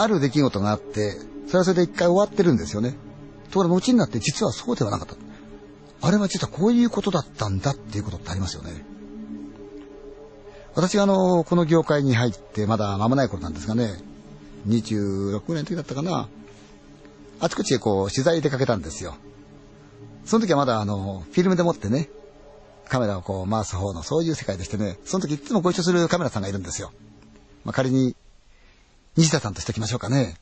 ある出来事があって、それはそれで一回終わってるんですよね。ところが後になって実はそうではなかった。あれは実はこういうことだったんだっていうことってありますよね。私があの、この業界に入ってまだ間もない頃なんですがね、26年の時だったかな、あちこちへこう取材出かけたんですよ。その時はまだあの、フィルムで持ってね、カメラをこう回す方のそういう世界でしてね、その時いつもご一緒するカメラさんがいるんですよ。まあ、仮に、西田さんとしておきましょうかね。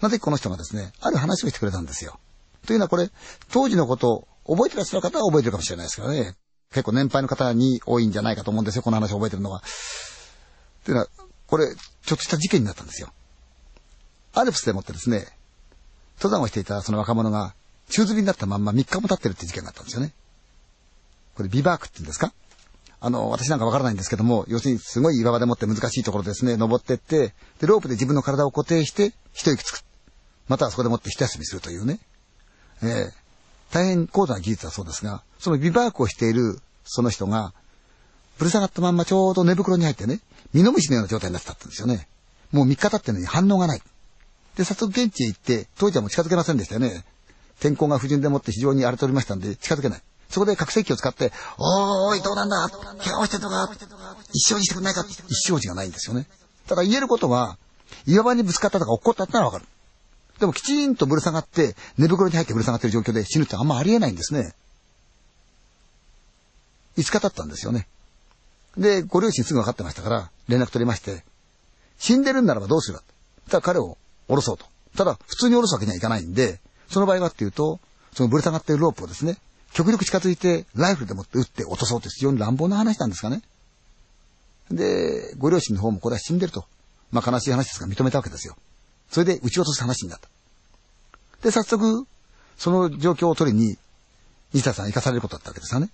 なぜこの人がですね、ある話をしてくれたんですよ。というのはこれ、当時のことを覚えてらっしゃる方は覚えてるかもしれないですけどね。結構年配の方に多いんじゃないかと思うんですよ、この話を覚えてるのは。というのは、これ、ちょっとした事件になったんですよ。アルプスでもってですね、登山をしていたその若者が、宙吊りになったまんま3日も経ってるって事件があったんですよね。これビバークって言うんですか？あの、私なんかわからないんですけども、要するにすごい岩場でもって難しいところですね、登ってって、で、ロープで自分の体を固定して、一息つく。またはそこでもって一休みするというね。ええ大変高度な技術だそうですが、そのビバークをしているその人が、ぶる下がったまんまちょうど寝袋に入ってね、ミノムシのような状態になってたんですよね。もう3日経ってるのに反応がない。で、早速現地へ行って、当時はもう近づけませんでしたよね。天候が不順でもって非常に荒れておりましたんで、近づけない。そこで拡声器を使って、おーい、どうなんだ？怪我をしてるのか？一生にしてくれないか？一生児がないんですよね。ただ言えることは、岩場にぶつかったとか落っこったってのはわかる。でもきちんとぶる下がって、寝袋に入ってぶる下がってる状況で死ぬってあんまありえないんですね。5日経ったんですよね。で、ご両親すぐ分かってましたから、連絡取りまして、死んでるんならばどうする？か。ただ彼を降ろそうと。ただ、普通に降ろすわけにはいかないんで、その場合はっていうと、そのぶる下がってるロープをですね、極力近づいて、ライフルでもって撃って落とそうと非常に乱暴な話なんですかね。で、ご両親の方もこれは死んでると。まあ悲しい話ですが認めたわけですよ。それで撃ち落とす話になった。で、早速、その状況を取りに、西田さん行かされることだったわけですよね。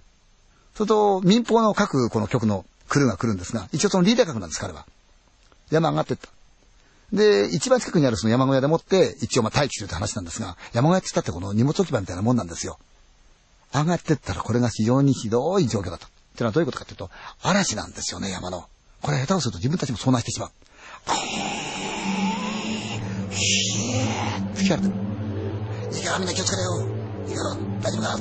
それと、民放の各この局のクルーが来るんですが、一応そのリーダー格なんです、彼は。山上がってった。で、一番近くにあるその山小屋でもって、一応まあ待機するって話なんですが、山小屋って言ったってこの荷物置き場みたいなもんなんですよ。上がってったらこれが非常にひどい状況だった。ってのはどういうことかっていうと、嵐なんですよね、山の。これ下手をすると自分たちも遭難してしまう。吹き荒れてる。いいからみんな気をつけろよ。いいから、大丈夫か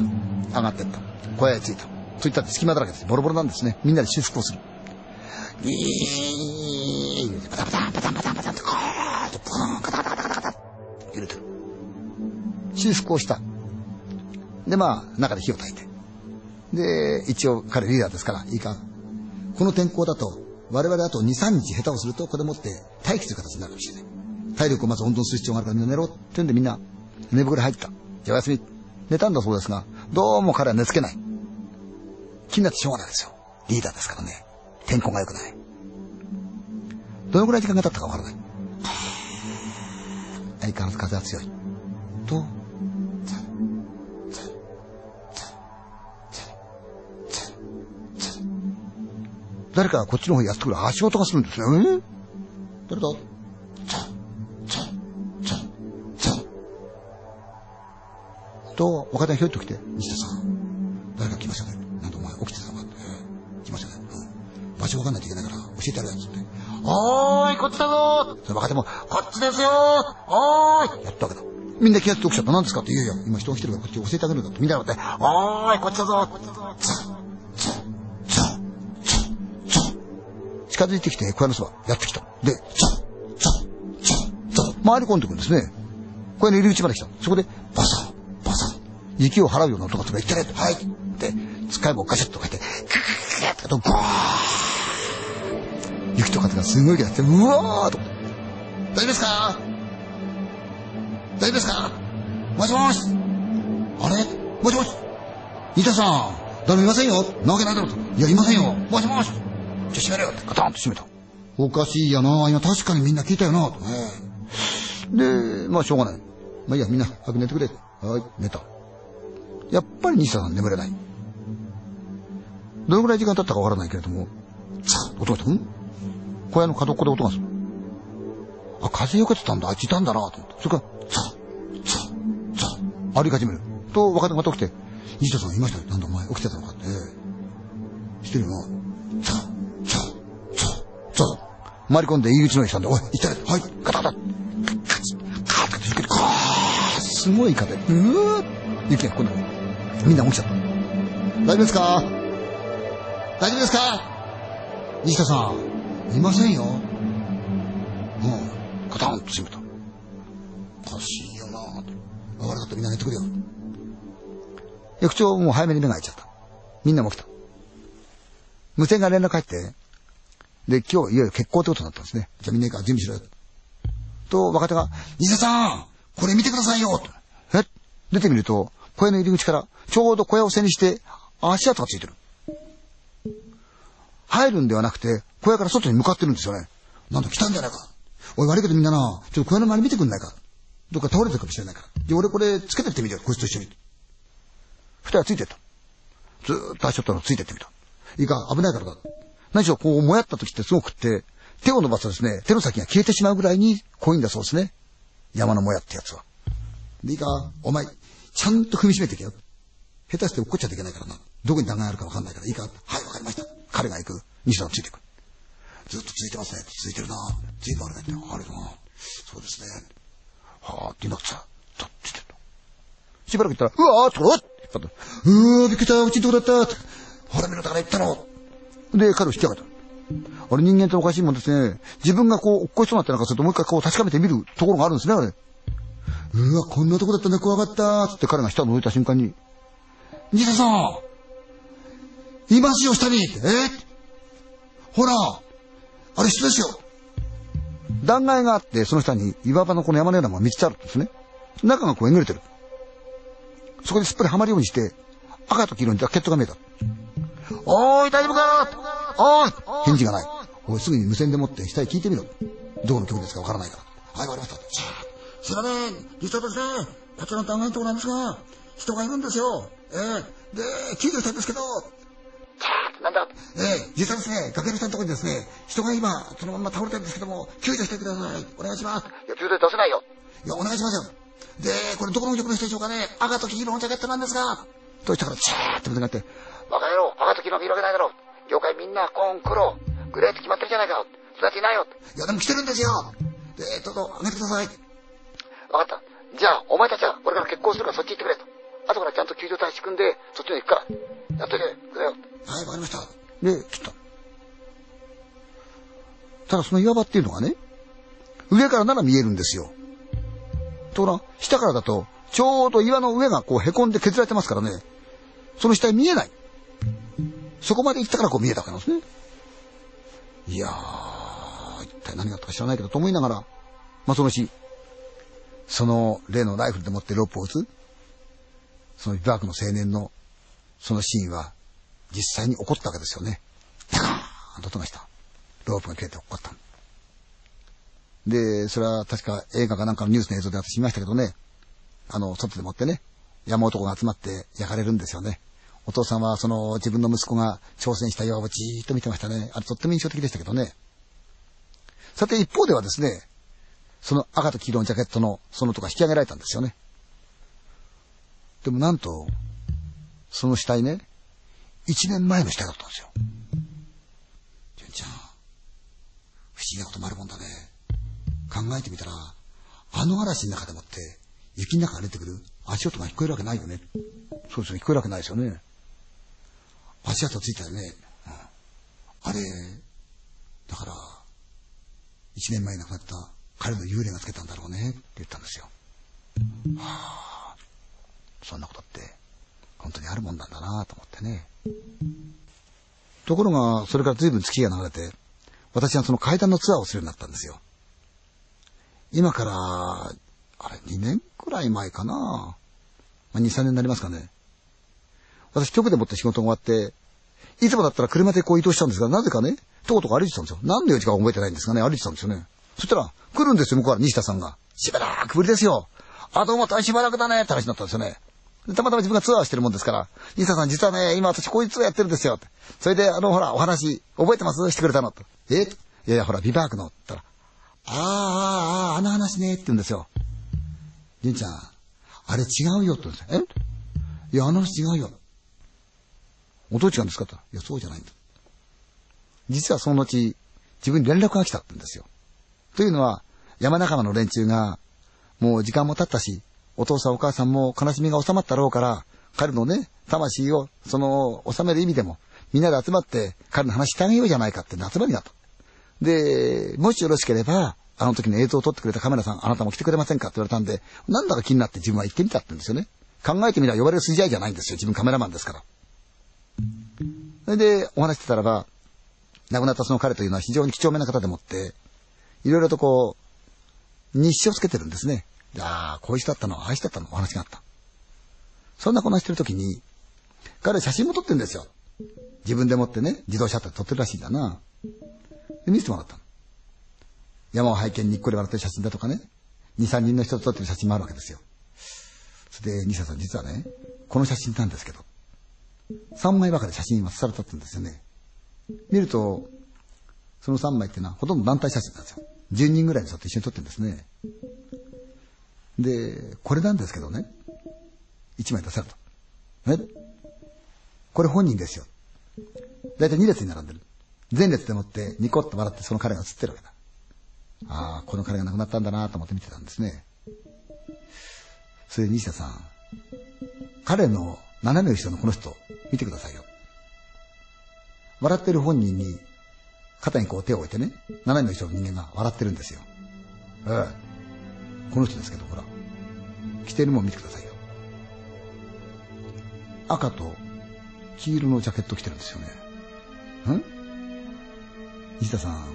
上がってった。小屋へ着いた。といったって隙間だらけです。ボロボロなんですね。みんなで修復をする。ギーパタパタパタパタパタって、こーっと、ブーン、カタカタカタカタ揺れてる。修復をした。で、まあ、中で火を焚いて。で、一応彼リーダーですから、いいか。この天候だと、我々あと2、3日下手をすると、これ持って待機する形になるかもしれない。体力をまず温存する必要があるからみんな寝ろって言うんでみんな寝袋入った。じゃあお休み。寝たんだそうですが、どうも彼は寝つけない。気になってしょうがないですよ。リーダーですからね。天候が良くない。どのぐらい時間が経ったかわからない。相変わらず風は強い。と、誰かがこっちの方にやってくる足音がするんですよ。え誰だ？と、若手がひょいっと来て、西田さん、誰か来ましたね。なんでお前起きてたのかって、えー来ましたね。うん。場所わかんないといけないから教えてやるやつって。おーい、こっちだぞその若手も、こっちですよおーいやったわけだ。みんな気がついて起きちゃった。何ですかって言うよ。今人が来てるからこっち教えてあげるんだって。みんながって、おーい、こっちだぞザザザ近づいてきて、小屋のそば、やってきた。で、ザザザザ回り込んでくるんですね。小屋の入り口まで来た。そこで、バサッ、バサッ。雪を払うような音がするから、行ってねはいって、使い棒ガシャッとかして、ククククッと、ゴー雪と風がすごい気がして、うわーと。大丈夫ですか大丈夫ですかもしもしあれもしもし新田さん誰もいませんよなわけないだろうと。いや、いませんよもしもしじゃ閉めろよってガタンと閉めた。おかしいやな今確かにみんな聞いたよなとね。で、まあしょうがない。まあいいや、みんな早く寝てくれ。はい、寝た。やっぱり西田さん眠れない。どのぐらい時間経ったかわからないけれども、さあ、音がした。ん小屋の角っこで音がする。あ、風よけてたんだ。あいついたんだなと思って。それから、さあ、さあ、さあ、歩き始める。と、若手がまた起きて、西田さんいましたよ。なんだお前起きてたのかって。してるよ。さあ、さあ、さあ、さあ。回り込んで入り口の方に来たんで、おい、行ったれ。はい、ガタガタ。すごい風。うー雪が来な。みんな起きちゃった。大丈夫ですか？大丈夫ですか？西田さん、いませんよ。もう、カタンと閉めた。おかしいよなぁと。悪かったみんな寝てくれよ。翌朝もう早めに目が開いちゃった。みんなも来た。無線が連絡入って、で、今日いよいよ結婚ってことになったんですね。じゃあみんないか準備しろよ。と、若手が、西田さんこれ見てくださいよと。え？出てみると、小屋の入り口から、ちょうど小屋を背にして、足跡がついてる。入るんではなくて、小屋から外に向かってるんですよね。なんだ来たんじゃないか。おい悪いけどみんなな、ちょっと小屋の周り見てくんないか。どっか倒れてるかもしれないから。で、俺これつけてってみてよ、こいつと一緒に。二人はついてった。ずーっと足跡のついてってみた。いいか、危ないからだ。何しろこう、もやった時ってすごくって、手を伸ばすとですね、手の先が消えてしまうぐらいに濃いんだそうですね。山のもやってやつは。で、いいか、お前、ちゃんと踏みしめてけよ。下手して落っこっちゃいけないからな。どこに弾丸あるかわかんないから、いいかはい、わかりました。彼が行く。西田がついていく。ずっと続いてますね。続いてるな。随分あるねって。あるな。そうですね。はあ、って言いなくさ、とっつってた。しばらく言ったら、うわーっと、うわっうわー、びっくりした。うちんとこだった。ほら見ろ、だから言ったの。で、彼を引き上げた。あれ人間っておかしいもんですね。自分がこう、落っこちそうになってなんかするともう一回こう確かめてみるところがあるんですね、あれ。うわ、こんなとこだったね、怖かったつって彼が下を覗いた瞬間に、西田さんいますよ、下にえほらあれ人ですよ断崖があって、その下に岩場のこの山のようなものが3つあるんですね。中がこうえぐれてる。そこですっぽりはまるようにして、赤と黄色にジャケットが見えた。おーい、大丈夫かおーい返事がない。おい、すぐに無線でもって下へ聞いてみろ。どこの曲ですかわからないから。はい、わかりました。すいません、実はですね、こちらの断崖のところなんですが、人がいるんですよ。ええー、で、救助したんですけど、なんだ？ええー、実はですね、崖の下のところにですね、人が今、そのまま倒れてるんですけども、救助してください。お願いします。いや、救助出せないよ。いや、お願いしますよ。で、これどこの曲の人でしょうかね赤と黄色のジャケットなんですが。としたから、チャーってなって、バカ野郎、赤と黄色見るわけないだろ。業界みんな、コーン、黒、グレーって決まってるじゃないか。それっていないよ。いや、でも来てるんですよ。で、どうぞ、あげてください。わかった。じゃあ、お前たちは、俺から結婚するからそっち行ってくれと。後からちゃんと救助隊仕組んで、そっちに行くから。やっといてくれよ。はい、わかりました。で、切った。ただその岩場っていうのがね、上からなら見えるんですよ。ところ下からだと、ちょうど岩の上がこう凹んで削られてますからね、その下に見えない。そこまで行ったからこう見えたわけなんですね。いやー、一体何があったか知らないけどと思いながら、まあその日、その例のライフルで持ってロープを撃つ、そのビバークの青年のそのシーンは実際に起こったわけですよね。ダカーンと音がした。ロープが切れて起こった。で、それは確か映画かなんかのニュースの映像で私見ましたけどね、あの、外でもってね、山男が集まって焼かれるんですよね。お父さんはその自分の息子が挑戦した岩をじーっと見てましたね。あれとっても印象的でしたけどね。さて一方ではですね、その赤と黄色のジャケットのそのとが引き上げられたんですよね。でもなんと、その死体ね、一年前の死体だったんですよ。純ちゃん、不思議なこともあるもんだね。考えてみたら、あの嵐の中でもって、雪の中から出てくる足音が聞こえるわけないよね。そうですね、聞こえるわけないですよね。足跡ついたよね。うん、あれ、だから、一年前に亡くなった彼の幽霊がつけたんだろうねって言ったんですよ。はあ、そんなことって本当にあるもんなんだなと思ってね。ところが、それから随分月が流れて、私はその階段のツアーをするようになったんですよ。今から、あれ、2年くらい前かな。まあ、2、3年になりますかね。私、局でもって仕事終わって、いつもだったら車でこう移動しちゃうんですが、なぜかね、とことこ歩いてたんですよ。何の用事か覚えてないんですがね、歩いてたんですよね。そしたら、来るんですよ、向こうから西田さんが。しばらくぶりですよ。あとまたしばらくだね、って話になったんですよね。たまたま自分がツアーしてるもんですから、西田さん実はね、今私こういうツアーやってるんですよ。それで、あの、ほら、お話、覚えてます？してくれたのと。え？いやいや、ほら、ビバークの。って言ったら、ああ、ああ、あの話ね、って言うんですよ。じんちゃん、あれ違うよって言うんですよ。え？いや、あの話違うよ。音違うんですかと。いや、そうじゃないんだ。実はその後、自分に連絡が来たってんですよ。というのは、山仲間の連中が、もう時間も経ったし、お父さんお母さんも悲しみが収まったろうから、彼のね、魂を、その、収める意味でも、みんなで集まって彼の話してあげようじゃないかって集まりだと。で、もしよろしければ、あの時の映像を撮ってくれたカメラさん、あなたも来てくれませんか？って言われたんで、なんだか気になって自分は行ってみたってんですよね。考えてみれば呼ばれる筋合いじゃないんですよ。自分カメラマンですから。それで、お話してたらば、亡くなったその彼というのは非常に貴重めな方でもって、いろいろとこう、日誌をつけてるんですね。ああ、こういう人だったの、ああいう人だったの、お話があった。そんなこなしてる時に、彼写真も撮ってるんですよ。自分でもってね、自動車って撮ってるらしいんだな。で、見せてもらったの。山を拝見にっこり笑ってる写真だとかね、2、3人の人と撮ってる写真もあるわけですよ。それで、西田さん実はね、この写真なんですけど、3枚ばかり写真がされたんですよね。見ると、その3枚っていうのはほとんど団体写真なんですよ。10人ぐらいの人と一緒に撮ってるんですね。で、これなんですけどね、1枚出された。え？これ本人ですよ。だいたい2列に並んでる。前列でもってニコッと笑ってその彼が写ってるわけだ。ああ、この彼が亡くなったんだなと思って見てたんですね。それで西田さん、彼の斜め後ろのこの人、見てくださいよ。笑ってる本人に、肩にこう手を置いてね、斜め後ろの人間が笑ってるんですよ。ええ。この人ですけど、ほら。着てるもん見てくださいよ。赤と黄色のジャケット着てるんですよね。ん？西田さん、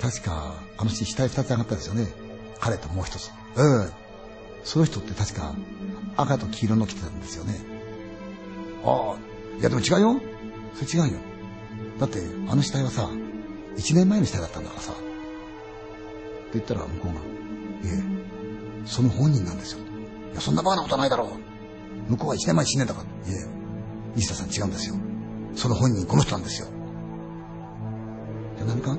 確か、あの日死体二つ上がったですよね。彼ともう一つ。ええ。その人って確か、赤と黄色の着てたんですよね。ああ、いやでも違うよ。それ違うよ。だって、あの死体はさ、一年前の死体だったんだからさ。って言ったら向こうが、いえ、その本人なんですよ。いや、そんなバカなことはないだろう。向こうは一年前死んでんだから。いえ、西田さん違うんですよ。その本人この人なんですよ。じゃ何か？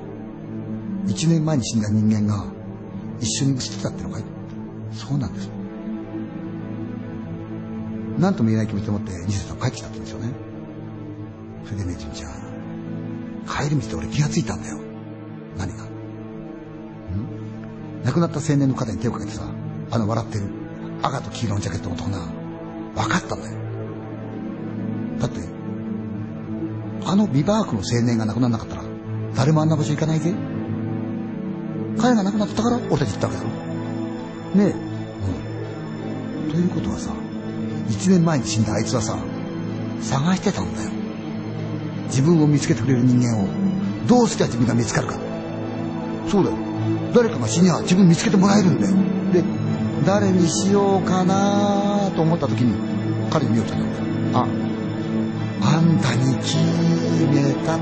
一年前に死んだ人間が一緒に写ってたってのかい？そうなんです。何とも言えない気持ちを持って西田さん帰ってきたって言うんですよね。それでね、純ちゃん。帰り道で俺気がついたんだよ。何が？ん？亡くなった青年の肩に手をかけてさ、あの笑ってる赤と黄色のジャケットの男が、分かったんだよ。だって、あのビバークの青年が亡くならなかったら、誰もあんな場所行かないぜ。彼が亡くなったから俺たち行ったわけだろ。ねえ。うん。ということはさ、一年前に死んだあいつはさ、探してたんだよ。自分を見つけてくれる人間を、どうすりゃ自分が見つかるか。そうだよ。誰かが死には自分見つけてもらえるんだよ。で、誰にしようかなと思った時に、彼に見ようとったんだよ。あ、あんたに決めた。